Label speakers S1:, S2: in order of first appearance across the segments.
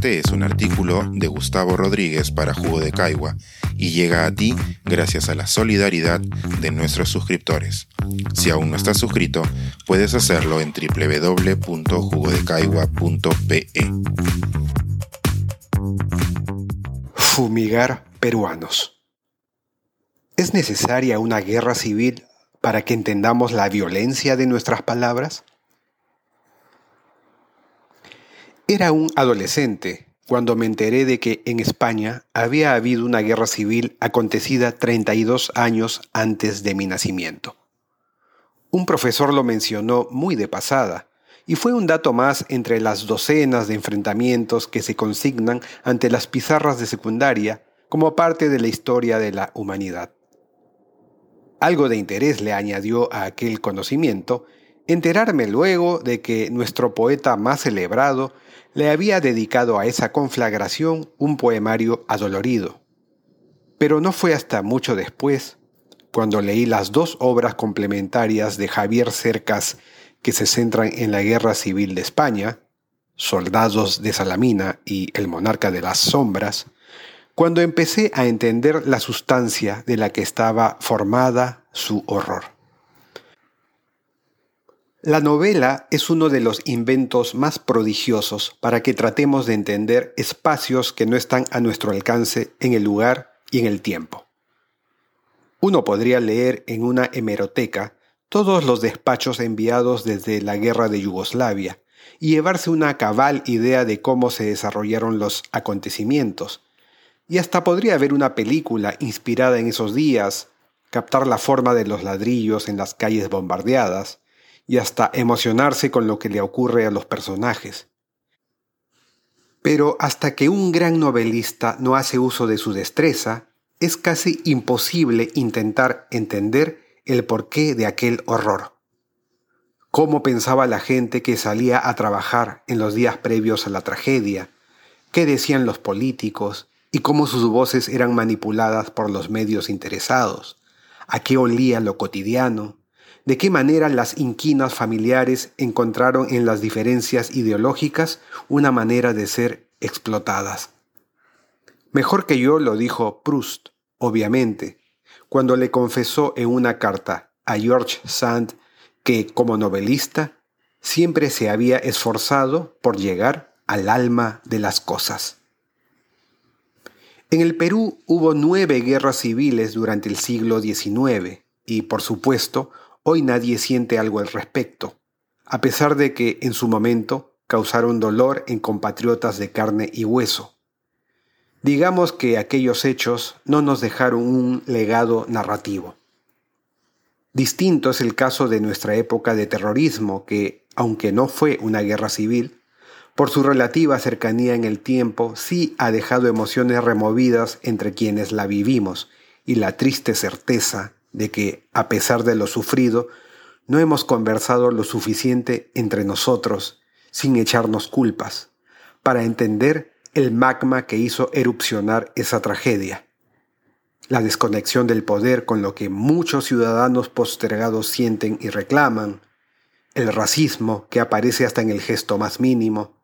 S1: Este es un artículo de Gustavo Rodríguez para Jugo de Caigua y llega a ti gracias a la solidaridad de nuestros suscriptores. Si aún no estás suscrito, puedes hacerlo en www.jugodecaigua.pe.
S2: Fumigar peruanos. ¿Es necesaria una guerra civil para que entendamos la violencia de nuestras palabras? Era un adolescente cuando me enteré de que en España había habido una guerra civil acontecida 32 años antes de mi nacimiento. Un profesor lo mencionó muy de pasada, y fue un dato más entre las docenas de enfrentamientos que se consignan ante las pizarras de secundaria como parte de la historia de la humanidad. Algo de interés le añadió a aquel conocimiento enterarme luego de que nuestro poeta más celebrado le había dedicado a esa conflagración un poemario adolorido. Pero no fue hasta mucho después, cuando leí las dos obras complementarias de Javier Cercas que se centran en la Guerra Civil de España, Soldados de Salamina y El Monarca de las Sombras, cuando empecé a entender la sustancia de la que estaba formada su horror. La novela es uno de los inventos más prodigiosos para que tratemos de entender espacios que no están a nuestro alcance en el lugar y en el tiempo. Uno podría leer en una hemeroteca todos los despachos enviados desde la guerra de Yugoslavia y llevarse una cabal idea de cómo se desarrollaron los acontecimientos. Y hasta podría haber una película inspirada en esos días, captar la forma de los ladrillos en las calles bombardeadas, y hasta emocionarse con lo que le ocurre a los personajes. Pero hasta que un gran novelista no hace uso de su destreza, es casi imposible intentar entender el porqué de aquel horror. Cómo pensaba la gente que salía a trabajar en los días previos a la tragedia, qué decían los políticos y cómo sus voces eran manipuladas por los medios interesados, a qué olía lo cotidiano, de qué manera las inquinas familiares encontraron en las diferencias ideológicas una manera de ser explotadas. Mejor que yo lo dijo Proust, obviamente, cuando le confesó en una carta a George Sand que, como novelista, siempre se había esforzado por llegar al alma de las cosas. En el Perú hubo nueve guerras civiles durante el siglo XIX y, por supuesto, Hoy nadie siente algo al respecto, a pesar de que en su momento causaron dolor en compatriotas de carne y hueso. Digamos que aquellos hechos no nos dejaron un legado narrativo. Distinto es el caso de nuestra época de terrorismo, que, aunque no fue una guerra civil, por su relativa cercanía en el tiempo sí ha dejado emociones removidas entre quienes la vivimos y la triste certeza de que, a pesar de lo sufrido, no hemos conversado lo suficiente entre nosotros, sin echarnos culpas, para entender el magma que hizo erupcionar esa tragedia. La desconexión del poder con lo que muchos ciudadanos postergados sienten y reclaman, el racismo que aparece hasta en el gesto más mínimo,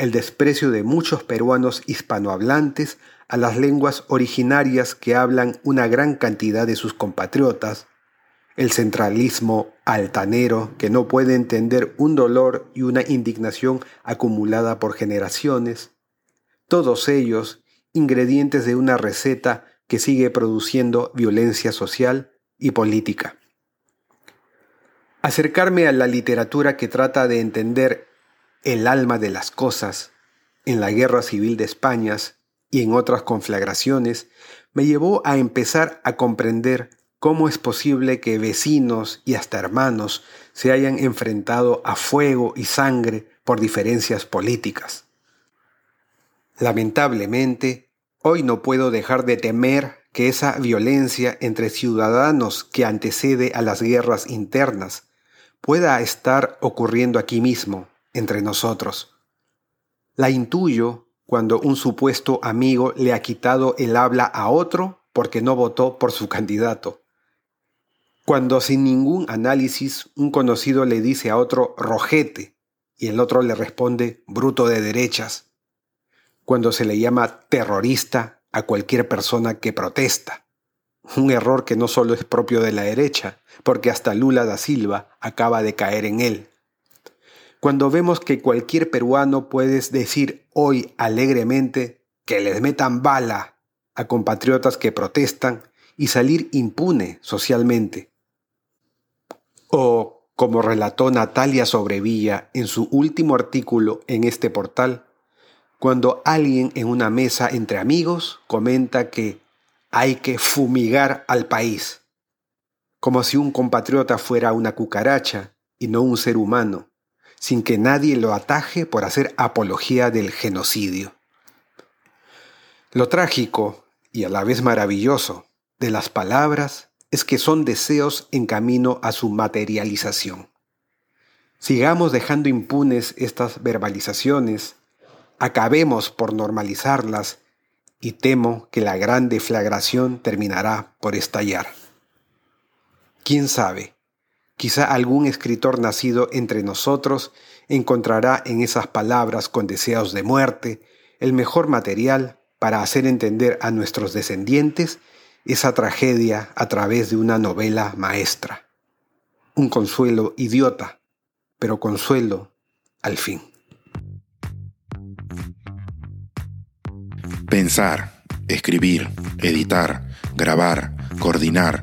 S2: el desprecio de muchos peruanos hispanohablantes a las lenguas originarias que hablan una gran cantidad de sus compatriotas, el centralismo altanero que no puede entender un dolor y una indignación acumulada por generaciones, todos ellos ingredientes de una receta que sigue produciendo violencia social y política. Acercarme a la literatura que trata de entender el alma de las cosas en la Guerra Civil de España y en otras conflagraciones, me llevó a empezar a comprender cómo es posible que vecinos y hasta hermanos se hayan enfrentado a fuego y sangre por diferencias políticas. Lamentablemente, hoy no puedo dejar de temer que esa violencia entre ciudadanos que antecede a las guerras internas pueda estar ocurriendo aquí mismo, entre nosotros. La intuyo cuando un supuesto amigo le ha quitado el habla a otro porque no votó por su candidato. Cuando sin ningún análisis un conocido le dice a otro rojete y el otro le responde bruto de derechas. cuando se le llama terrorista a cualquier persona que protesta. Un error que no solo es propio de la derecha, porque hasta Lula da Silva acaba de caer en él. Cuando vemos que cualquier peruano puede decir hoy alegremente que les metan bala a compatriotas que protestan y salir impune socialmente. O, como relató Natalia Sobrevilla en su último artículo en este portal, cuando alguien en una mesa entre amigos comenta que hay que fumigar al país, como si un compatriota fuera una cucaracha y no un ser humano, sin que nadie lo ataje por hacer apología del genocidio. Lo trágico y a la vez maravilloso de las palabras es que son deseos en camino a su materialización. Sigamos dejando impunes estas verbalizaciones, acabemos por normalizarlas y temo que la gran deflagración terminará por estallar. ¿Quién sabe? Quizá algún escritor nacido entre nosotros encontrará en esas palabras con deseos de muerte el mejor material para hacer entender a nuestros descendientes esa tragedia a través de una novela maestra. Un consuelo idiota, pero consuelo al fin.
S1: Pensar, escribir, editar, grabar, coordinar,